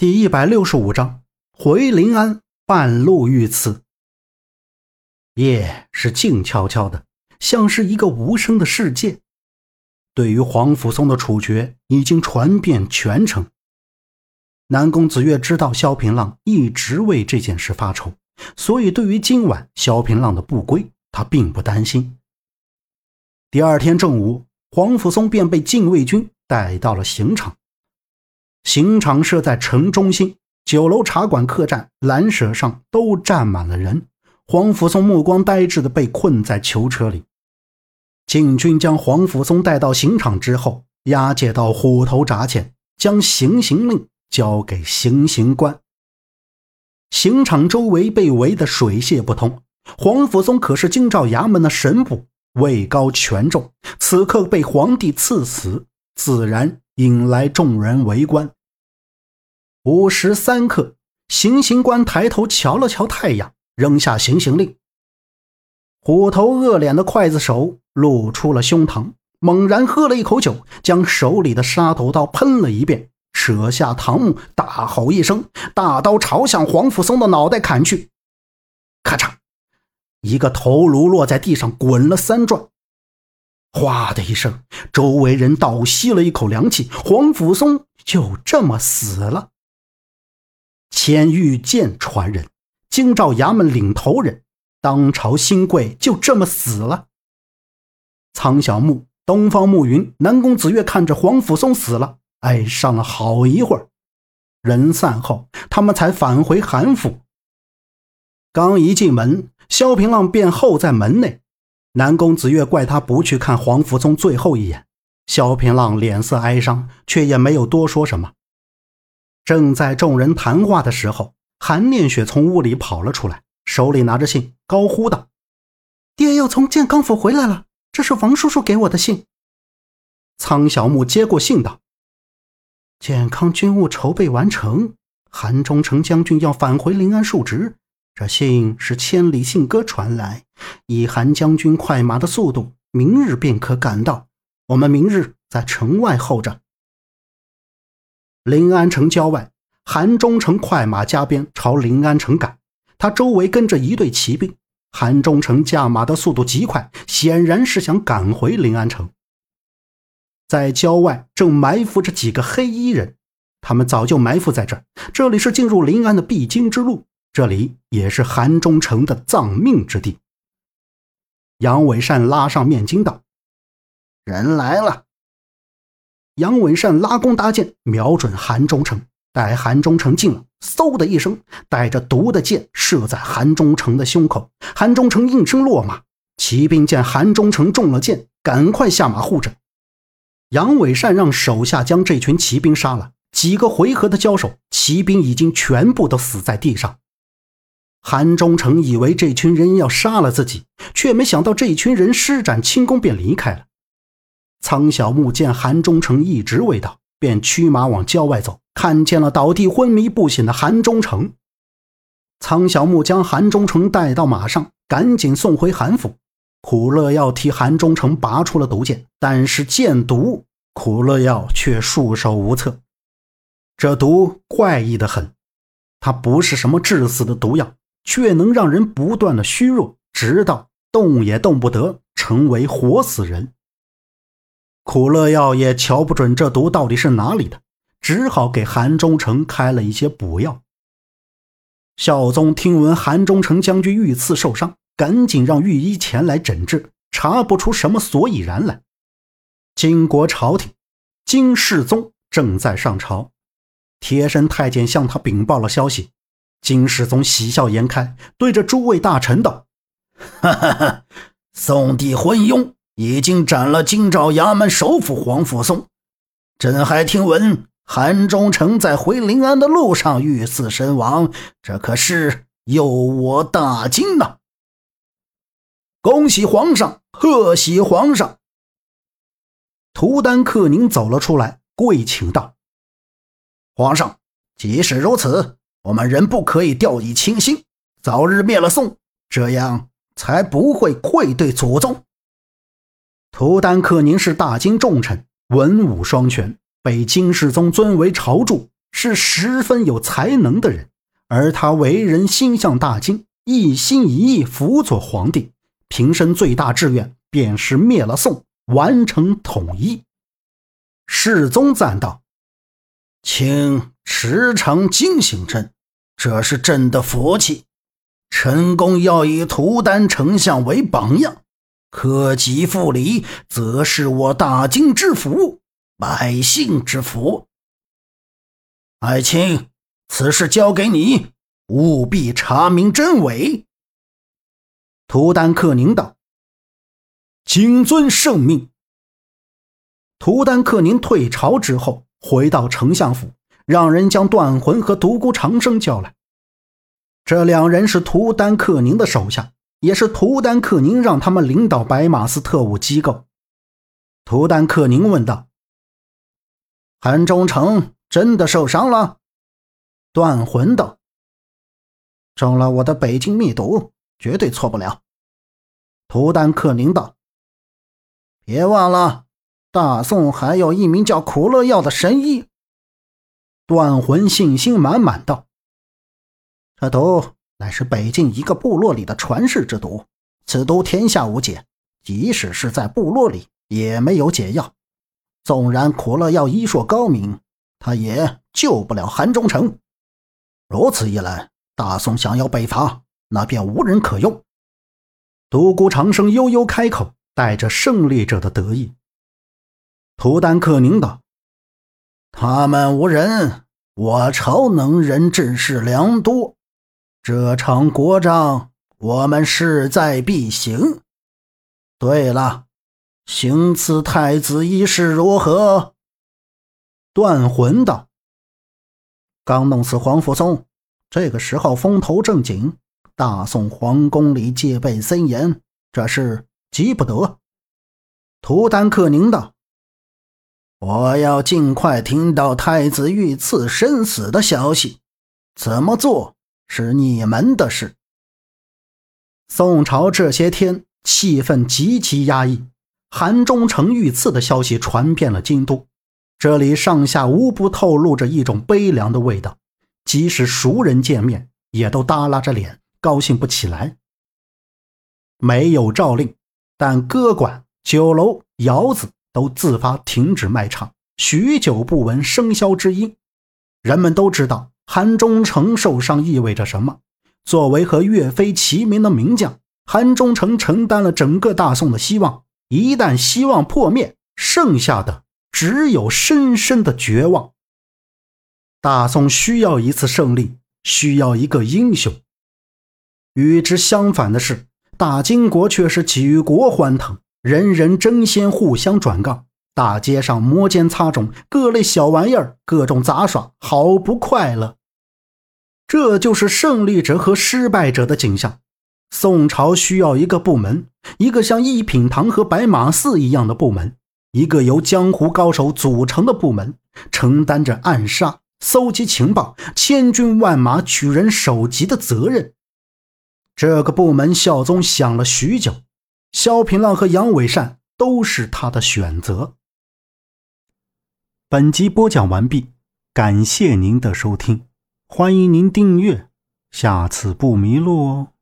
第一百六十五章回临安，半路遇刺。夜是静悄悄的，像是一个无声的世界。对于黄甫松的处决已经传遍全城。南宫子月知道萧平浪一直为这件事发愁，所以对于今晚萧平浪的不归，他并不担心。第二天正午，黄甫松便被禁卫军带到了刑场。刑场设在城中心，酒楼、茶馆、客栈、栏舍上都站满了人。黄甫松目光呆滞的被困在囚车里。禁军将黄甫松带到刑场之后，押解到虎头闸前，将行刑令交给行刑官。刑场周围被围得水泄不通。黄甫松可是京兆衙门的神捕，位高权重，此刻被皇帝赐死，自然。引来众人围观。午时三刻，行刑官抬头瞧了瞧太阳，扔下行刑令。虎头恶脸的刽子手露出了胸膛，猛然喝了一口酒，将手里的杀头刀喷了一遍，扯下膛木，大吼一声，大刀朝向黄甫松的脑袋砍去。咔嚓，一个头颅落在地上，滚了三转。哗的一声，周围人倒吸了一口凉气。黄甫松就这么死了。千玉剑传人，京兆衙门领头人，当朝新贵就这么死了。苍小木、东方暮云、南宫子月看着黄甫松死了，哀伤了好一会儿。人散后，他们才返回韩府。刚一进门，萧平浪便候在门内。南宫子月怪他不去看黄福松最后一眼，萧平浪脸色哀伤，却也没有多说什么。正在众人谈话的时候，韩念雪从屋里跑了出来，手里拿着信，高呼道：“爹要从健康府回来了，这是王叔叔给我的信。”苍小木接过信道：“健康军务筹备完成，韩忠诚将军要返回临安述职。”这信是千里信鸽传来，以韩将军快马的速度，明日便可赶到。我们明日在城外候着。临安城郊外，韩忠诚快马加鞭朝临安城赶，他周围跟着一队骑兵。韩忠诚驾马的速度极快，显然是想赶回临安城。在郊外正埋伏着几个黑衣人，他们早就埋伏在这。这里是进入临安的必经之路。这里也是韩忠诚的葬命之地。杨伟善拉上面巾道：“人来了。”杨伟善拉弓搭箭，瞄准韩忠诚。待韩忠诚近了，嗖的一声，带着毒的箭射在韩忠诚的胸口。韩忠诚应声落马。骑兵见韩忠诚中了箭，赶快下马护着。杨伟善让手下将这群骑兵杀了。几个回合的交手，骑兵已经全部都死在地上。韩忠诚以为这群人要杀了自己，却没想到这群人施展轻功便离开了。苍小木见韩忠诚一直未到，便驱马往郊外走，看见了倒地昏迷不醒的韩忠诚。苍小木将韩忠诚带到马上，赶紧送回韩府。苦乐药替韩忠诚拔出了毒箭，但是箭毒，苦乐药却束手无策。这毒怪异的很，它不是什么致死的毒药。却能让人不断的虚弱，直到动也动不得，成为活死人。苦乐药也瞧不准这毒到底是哪里的，只好给韩忠诚开了一些补药。孝宗听闻韩忠诚将军遇刺受伤，赶紧让御医前来诊治，查不出什么所以然来。金国朝廷，金世宗正在上朝，贴身太监向他禀报了消息。金世宗喜笑颜开，对着诸位大臣道：“哈哈哈，宋帝昏庸，已经斩了京兆衙门首辅黄甫松。朕还听闻韩忠诚在回临安的路上遇刺身亡，这可是诱我大惊呐！恭喜皇上，贺喜皇上！”图丹克宁走了出来，跪请道：“皇上，即使如此。”我们仍不可以掉以轻心，早日灭了宋，这样才不会愧对祖宗。图丹克宁是大金重臣，文武双全，被金世宗尊为朝柱，是十分有才能的人，而他为人心向大金，一心一意辅佐皇帝，平生最大志愿便是灭了宋，完成统一。世宗赞道：“请时常警醒朕，这是朕的福气。臣公要以图丹丞相为榜样，克己复礼，则是我大金之福，百姓之福。”爱卿，此事交给你，务必查明真伪。图丹克宁道：“谨遵圣命。”图丹克宁退朝之后，回到丞相府，让人将段魂和独孤长生叫来。这两人是图丹克宁的手下，也是图丹克宁让他们领导白马寺特务机构。图丹克宁问道：“韩忠诚？”真的受伤了，断魂道：“中了我的北京密毒，绝对错不了。”图丹克宁道：“别忘了，大宋还有一名叫苦乐药的神医。”断魂信心满满道：“这毒乃是北境一个部落里的传世之毒，此毒天下无解，即使是在部落里也没有解药。纵然苦乐药医术高明。”他也救不了韩忠诚。如此一来，大宋想要北伐，那便无人可用。独孤长生悠悠开口，带着胜利者的得意。图丹克宁道：“他们无人，我朝能人志士良多，这场国仗我们势在必行。对了，行刺太子一事如何？”断魂道：“刚弄死黄甫松，这个时候风头正紧，大宋皇宫里戒备森严，这事急不得。”图丹克宁道：“我要尽快听到太子遇刺身死的消息，怎么做是你们的事。”宋朝这些天气氛极其压抑，韩忠诚遇刺的消息传遍了京都。这里上下无不透露着一种悲凉的味道，即使熟人见面，也都耷拉着脸，高兴不起来。没有诏令，但歌馆、酒楼、窑子都自发停止卖唱，许久不闻笙箫之音。人们都知道韩忠诚受伤意味着什么。作为和岳飞齐名的名将，韩忠诚承担了整个大宋的希望。一旦希望破灭，剩下的……只有深深的绝望。大宋需要一次胜利，需要一个英雄。与之相反的是，大金国却是举国欢腾，人人争先，互相转告，大街上摩肩擦踵，各类小玩意儿，各种杂耍，好不快乐。这就是胜利者和失败者的景象。宋朝需要一个部门，一个像一品堂和白马寺一样的部门。一个由江湖高手组成的部门，承担着暗杀、搜集情报、千军万马取人首级的责任。这个部门，孝宗想了许久，萧平浪和杨伟善都是他的选择。本集播讲完毕，感谢您的收听，欢迎您订阅，下次不迷路哦。